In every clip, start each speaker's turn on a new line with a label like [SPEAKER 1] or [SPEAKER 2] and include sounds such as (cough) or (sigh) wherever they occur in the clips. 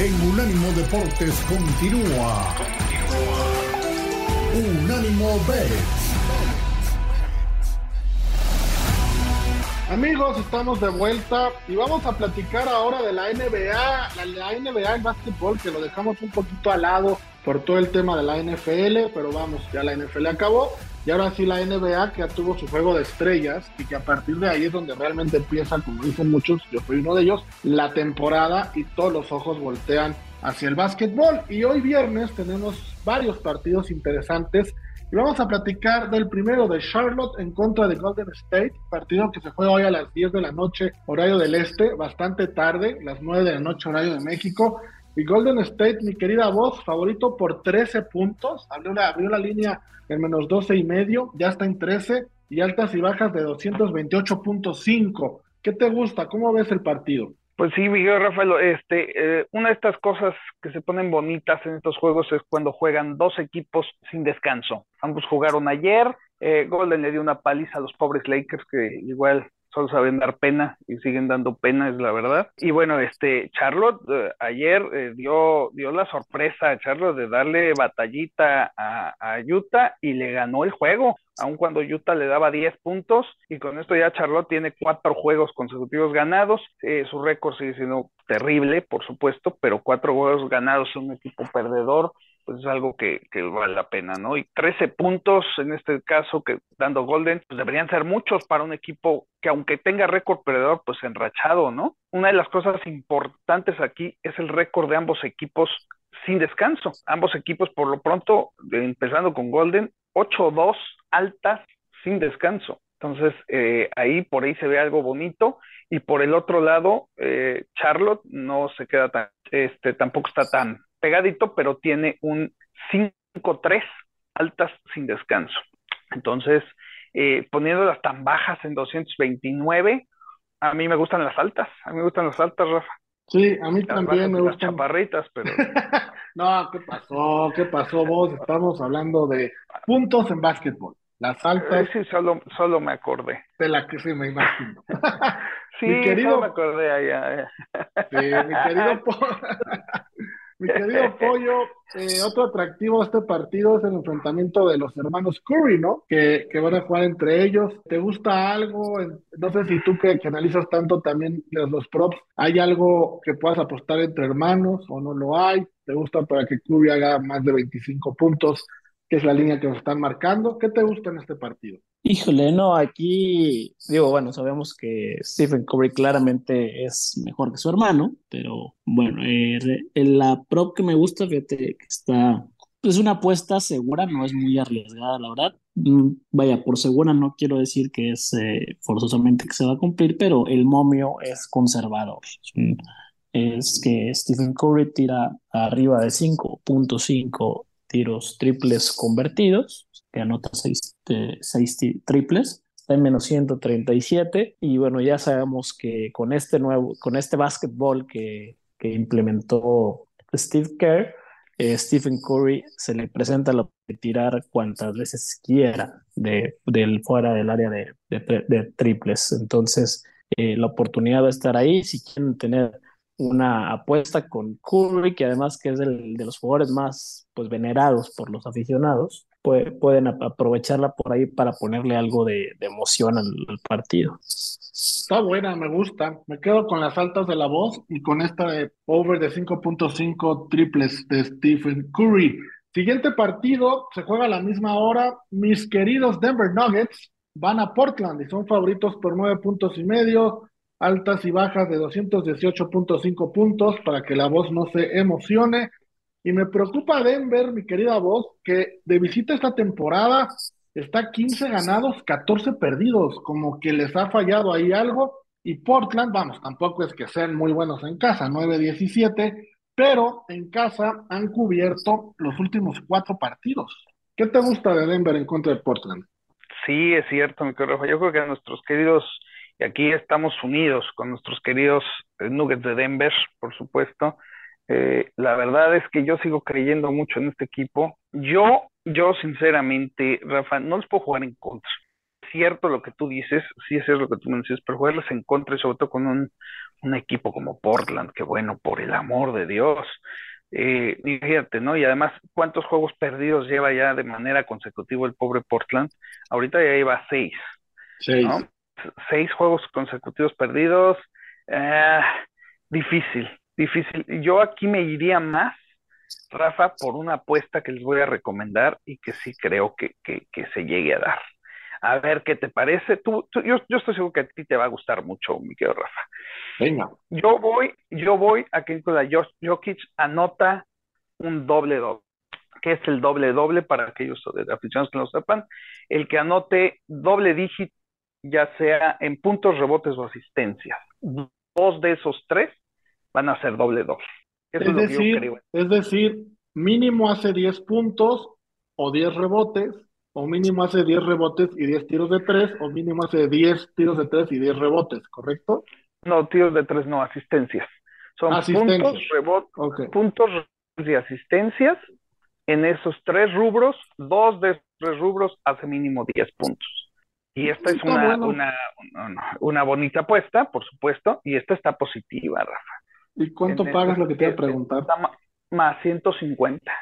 [SPEAKER 1] en Unánimo Deportes continúa. Unánimo Bets.
[SPEAKER 2] Amigos, estamos de vuelta y vamos a platicar ahora de la NBA, la, NBA en básquetbol, que lo dejamos un poquito al lado por todo el tema de la NFL, pero vamos, ya la NFL acabó. Y ahora sí la NBA que ya tuvo su juego de estrellas y que a partir de ahí es donde realmente empieza, como dicen muchos, yo soy uno de ellos, la temporada y todos los ojos voltean hacia el básquetbol. Y hoy viernes tenemos varios partidos interesantes y vamos a platicar del primero de Charlotte en contra de Golden State, partido que se juega hoy a las 10 de la noche, horario del este, bastante tarde, las 9 de la noche, horario de México. Y Golden State, mi querida voz, favorito por 13 puntos. Abrió la, abrió la línea en menos 12 y medio, ya está en 13 y altas y bajas de 228.5. ¿Qué te gusta? ¿Cómo ves el partido?
[SPEAKER 3] Pues sí, Miguel Rafael, este, eh, una de estas cosas que se ponen bonitas en estos juegos es cuando juegan dos equipos sin descanso. Ambos jugaron ayer, eh, Golden le dio una paliza a los pobres Lakers que igual solo saben dar pena y siguen dando pena, es la verdad. Y bueno, este Charlotte eh, ayer eh, dio, dio la sorpresa a Charlotte de darle batallita a, a, Utah y le ganó el juego, aun cuando Utah le daba 10 puntos y con esto ya Charlotte tiene cuatro juegos consecutivos ganados. Eh, su récord sigue siendo terrible, por supuesto, pero cuatro juegos ganados un equipo perdedor pues es algo que, que, vale la pena, ¿no? Y 13 puntos en este caso que dando Golden, pues deberían ser muchos para un equipo que aunque tenga récord perdedor, pues enrachado, ¿no? Una de las cosas importantes aquí es el récord de ambos equipos sin descanso. Ambos equipos, por lo pronto, empezando con Golden, 8-2 altas sin descanso. Entonces, eh, ahí por ahí se ve algo bonito. Y por el otro lado, eh, Charlotte no se queda tan, este, tampoco está tan pegadito, pero tiene un 5-3 altas sin descanso. Entonces, eh, poniéndolas tan bajas en 229, a mí me gustan las altas, a mí me gustan las altas, Rafa.
[SPEAKER 2] Sí, a mí
[SPEAKER 3] Las
[SPEAKER 2] también me
[SPEAKER 3] y las
[SPEAKER 2] gustan.
[SPEAKER 3] chaparritas, pero (laughs)
[SPEAKER 2] no, ¿qué pasó? ¿Qué pasó vos? Estamos hablando de puntos en básquetbol. Las altas
[SPEAKER 3] sí, solo, solo me acordé.
[SPEAKER 2] de la que se me imagino. (laughs)
[SPEAKER 3] Sí,
[SPEAKER 2] Mi querido-
[SPEAKER 3] solo me acordé allá.
[SPEAKER 2] Sí, mi querido, (laughs) mi querido Pollo, eh, otro atractivo a este partido es el enfrentamiento de los hermanos Curry, ¿no? Que, que van a jugar entre ellos. ¿Te gusta algo? No sé si tú que, que analizas tanto también los, los props, ¿hay algo que puedas apostar entre hermanos o no lo hay? ¿Te gusta para que Curry haga más de 25 puntos, que es la línea que nos están marcando? ¿Qué te gusta en este partido?
[SPEAKER 4] Híjole, no, aquí digo, bueno, sabemos que Stephen Curry claramente es mejor que su hermano, pero bueno, eh, re- la prop que me gusta, fíjate que está, es una apuesta segura, no es muy arriesgada, la verdad. Mm, Vaya, por segura no quiero decir que es eh, forzosamente que se va a cumplir, pero el momio es conservador. Un- es que Stephen Curry tira arriba de 5.5 tiros triples convertidos, que anota 6 triples, está en menos 137 y bueno, ya sabemos que con este nuevo, con este básquetbol que, que implementó Steve Kerr, eh, Stephen Curry se le presenta la de tirar cuantas veces quiera de, del fuera del área de, triples. Entonces, eh, la oportunidad va a estar ahí. Si quieren tener una apuesta con Curry, que además que es de los jugadores más pues, venerados por los aficionados, puede- pueden ap- aprovecharla por ahí para ponerle algo de, de emoción al, al partido.
[SPEAKER 2] Está buena, me gusta. Me quedo con las altas de la voz y con esta de over de 5.5 triples de Stephen Curry. Siguiente partido se juega a la misma hora. Mis queridos Denver Nuggets van a Portland y son favoritos por nueve puntos y medio, altas y bajas de 218.5 puntos para que la voz no se emocione. Y me preocupa Denver, mi querida voz, que de visita esta temporada está 15 ganados, 14 perdidos, como que les ha fallado ahí algo. Y Portland, vamos, tampoco es que sean muy buenos en casa, 9-17, pero en casa han cubierto los últimos cuatro partidos. ¿Qué te gusta de Denver en contra de Portland?
[SPEAKER 3] Sí, es cierto, mi querido Rafa. Yo creo que nuestros queridos, y aquí estamos unidos con nuestros queridos eh, Nuggets de Denver, por supuesto. Eh, la verdad es que yo sigo creyendo mucho en este equipo. Yo, yo sinceramente, Rafa, no les puedo jugar en contra. cierto lo que tú dices, sí es cierto lo que tú me dices, pero jugarles en contra y sobre todo con un, un equipo como Portland, que bueno, por el amor de Dios, eh, fíjate, ¿no? Y además, ¿cuántos juegos perdidos lleva ya de manera consecutiva el pobre Portland? Ahorita ya lleva seis,
[SPEAKER 2] Seis.
[SPEAKER 3] ¿no? Seis juegos consecutivos perdidos. eh, difícil, difícil. Yo aquí me iría más, Rafa, por una apuesta que les voy a recomendar y que sí creo que, que, que se llegue a dar. A ver qué te parece. Tú, tú- yo, yo estoy seguro que a ti te va a gustar mucho, mi querido Rafa.
[SPEAKER 2] Venga.
[SPEAKER 3] Yo voy, yo voy a que Nikola Jok- Jokic anota un doble doble. ¿Qué es el doble doble para aquellos aficionados que no lo sepan? El que anote doble dígito, ya sea en puntos, rebotes o asistencias. Dos de esos tres van a ser doble doble. Eso es,
[SPEAKER 2] Es
[SPEAKER 3] lo que yo
[SPEAKER 2] decir,
[SPEAKER 3] creo.
[SPEAKER 2] es decir, mínimo hace 10 puntos o 10 rebotes, o mínimo hace 10 rebotes y 10 tiros de 3, o mínimo hace 10 tiros de 3 y 10 rebotes, ¿correcto?
[SPEAKER 3] No, tiros de tres, no, asistencias. Son
[SPEAKER 2] Asistencias.
[SPEAKER 3] puntos, rebotes,
[SPEAKER 2] Ok.
[SPEAKER 3] puntos y asistencias. En esos tres rubros, dos de esos tres rubros hace mínimo 10 puntos. Y esta es
[SPEAKER 2] Está
[SPEAKER 3] una,
[SPEAKER 2] bueno.
[SPEAKER 3] una, una, una bonita apuesta, por supuesto, y esta está positiva, Rafa.
[SPEAKER 2] ¿Y cuánto pagas
[SPEAKER 3] este-
[SPEAKER 2] lo que te iba a preguntar?
[SPEAKER 3] Más 150.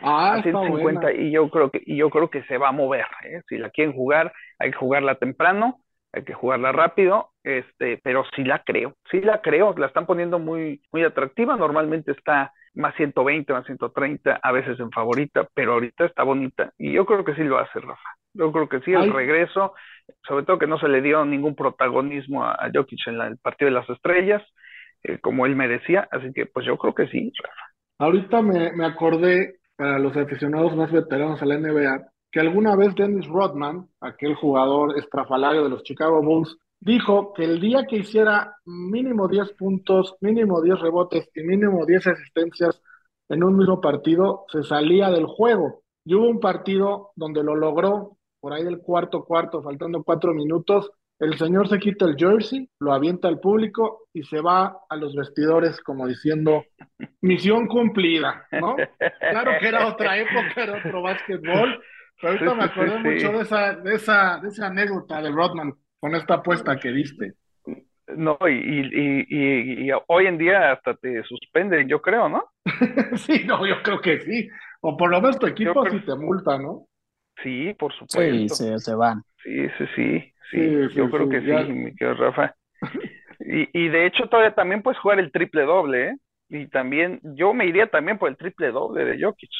[SPEAKER 2] Ah,
[SPEAKER 3] a
[SPEAKER 2] está
[SPEAKER 3] 150
[SPEAKER 2] buena.
[SPEAKER 3] y yo creo que y yo creo que se va a mover, ¿eh? Si la quieren jugar, hay que jugarla temprano, hay que jugarla rápido, este, pero sí la creo, sí la creo, la están poniendo muy muy atractiva, normalmente está más 120, más 130, a veces en favorita, pero ahorita está bonita y yo creo que sí lo hace Rafa. Yo creo que sí, el
[SPEAKER 2] Ay.
[SPEAKER 3] regreso, sobre todo que no se le dio ningún protagonismo a, a Jokic en la- el partido de las estrellas, eh, como él merecía, así que pues yo creo que sí, Rafa.
[SPEAKER 2] Ahorita me, me acordé, para los aficionados más veteranos a la NBA, que alguna vez Dennis Rodman, aquel jugador estrafalario de los Chicago Bulls, dijo que el día que hiciera mínimo 10 puntos, mínimo 10 rebotes y mínimo 10 asistencias en un mismo partido, se salía del juego. Y hubo un partido donde lo logró, por ahí del cuarto cuarto, faltando cuatro minutos, el señor se quita el jersey, lo avienta al público y se va a los vestidores como diciendo, misión cumplida, ¿no? (laughs) Claro que era otra época, era otro básquetbol, pero ahorita
[SPEAKER 3] Sí,
[SPEAKER 2] me
[SPEAKER 3] sí,
[SPEAKER 2] acordé
[SPEAKER 3] sí,
[SPEAKER 2] mucho
[SPEAKER 3] sí.
[SPEAKER 2] de esa, de esa, de esa anécdota de Rodman con esta apuesta que diste.
[SPEAKER 3] No, y, y, y, y hoy en día hasta te suspenden, yo creo, ¿no? (laughs)
[SPEAKER 2] Sí, no, yo creo que sí. O por lo menos tu equipo
[SPEAKER 3] creo-
[SPEAKER 2] sí te multa, ¿no?
[SPEAKER 3] Sí, por
[SPEAKER 4] Sí,
[SPEAKER 3] supuesto.
[SPEAKER 4] se, se van.
[SPEAKER 3] Sí, sí, sí, sí,
[SPEAKER 2] Sí,
[SPEAKER 3] yo creo que
[SPEAKER 2] ya.
[SPEAKER 3] sí, mi querido Rafa. (laughs) Y, y de hecho todavía también puedes jugar el triple doble, ¿eh? Y también, yo me iría también por el triple doble de Jokic.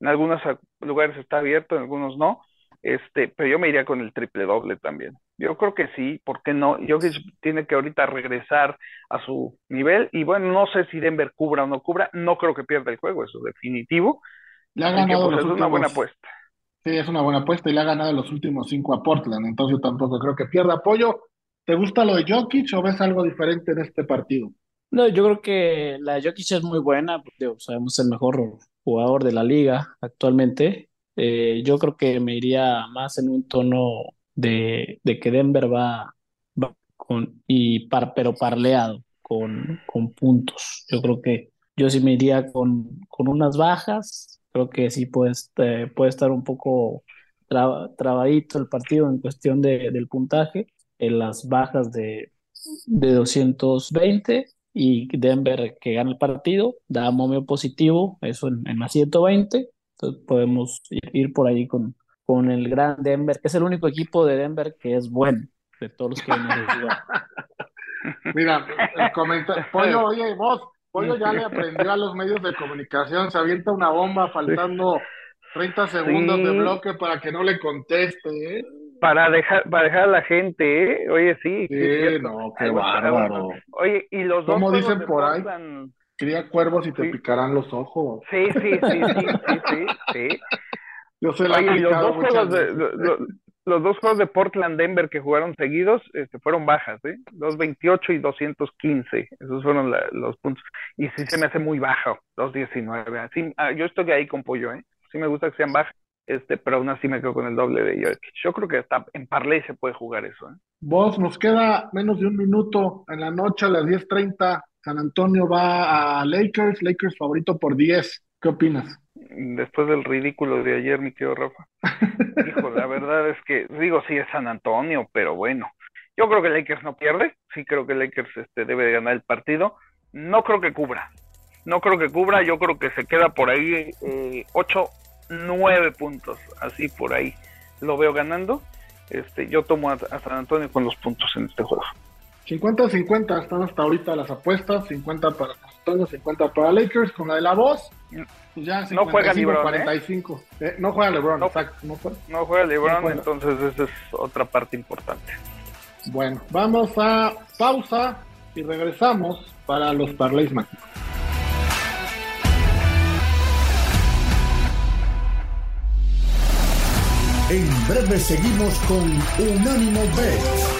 [SPEAKER 3] En algunos lugares está abierto, en algunos no. Este, pero yo me iría con el triple doble también. Yo creo que sí, ¿por qué no? Jokic tiene que ahorita regresar a su nivel y bueno, no sé si Denver cubra o no cubra, no creo que pierda el juego, eso es definitivo.
[SPEAKER 2] Le ha ganado
[SPEAKER 3] pues,
[SPEAKER 2] los
[SPEAKER 3] es una buena apuesta.
[SPEAKER 2] Sí, es una buena apuesta y le ha ganado los últimos cinco a Portland, entonces yo tampoco creo que pierda apoyo. ¿Te gusta lo de Jokic o ves algo diferente en este partido?
[SPEAKER 4] No, yo creo que la Jokic es muy buena, digo, sabemos el mejor jugador de la liga actualmente. Eh, yo creo que me iría más en un tono de, de que Denver va, va con, y par, pero parleado con, con puntos. Yo creo que yo sí me iría con, con unas bajas. Creo que sí puede, este, puede estar un poco traba- trabadito el partido en cuestión de, del puntaje. En las bajas de, de 220 y Denver que gana el partido, da momio positivo, eso en, en más 120. Entonces podemos ir, por ahí con, con el gran Denver, que es el único equipo de Denver que es bueno de todos los que hemos jugado. (laughs)
[SPEAKER 2] Mira, el comentario. Pollo, oye, vos, Pollo ya le aprendió a los medios de comunicación, se avienta una bomba faltando 30 segundos de bloque para que no le conteste, ¿eh?
[SPEAKER 3] Para dejar, para dejar a la gente, ¿eh? Oye, sí, sí,
[SPEAKER 2] no, qué
[SPEAKER 3] Algo-
[SPEAKER 2] bárbaro.
[SPEAKER 3] Oye, y los dos
[SPEAKER 2] ¿Cómo
[SPEAKER 3] juegos
[SPEAKER 2] dicen por ahí?
[SPEAKER 3] Portland-
[SPEAKER 2] Cría cuervos y te
[SPEAKER 3] Sí.
[SPEAKER 2] picarán los ojos.
[SPEAKER 3] Sí, sí, sí, sí, sí, sí, sí. (laughs)
[SPEAKER 2] Yo se la
[SPEAKER 3] Oye, y los dos juegos de,
[SPEAKER 2] veces.
[SPEAKER 3] Lo- lo- los dos juegos de Portland Denver que jugaron seguidos este, fueron bajas, ¿eh? 228 y 215. Esos fueron la- los puntos. Y sí se me hace muy bajo, 219. Así, ah, yo estoy ahí con pollo, ¿eh? Sí me gusta que sean bajas, este, pero aún así me quedo con el doble de Jokic. Yo creo que hasta en parlay se puede jugar eso, ¿eh?
[SPEAKER 2] Vos, nos queda menos de un minuto en la noche a las 10:30. San Antonio va a Lakers, Lakers favorito por 10. ¿Qué opinas?
[SPEAKER 3] Después del ridículo de ayer, mi querido Rafa. (laughs) Hijo, la verdad es que, digo, sí es San Antonio, pero bueno. Yo creo que Lakers no pierde, sí creo que Lakers este, debe de ganar el partido. No creo que cubra, no creo que cubra, yo creo que se queda por ahí eh, 8, 9 puntos, así por ahí lo veo ganando. Este, yo tomo a, San Antonio con los puntos en este juego.
[SPEAKER 2] 50-50 están hasta ahorita las apuestas, 50 para Antonio, 50 para Lakers, con la de la voz, pues ya 55, no juega LeBron, 45. ¿eh? ¿eh? no juega LeBron,
[SPEAKER 3] no,
[SPEAKER 2] exacto.
[SPEAKER 3] No juega, no juega LeBron, entonces esa es otra parte importante.
[SPEAKER 2] Bueno, vamos a pausa y regresamos para los parlays mágicos.
[SPEAKER 1] En breve seguimos con Unánimo Bet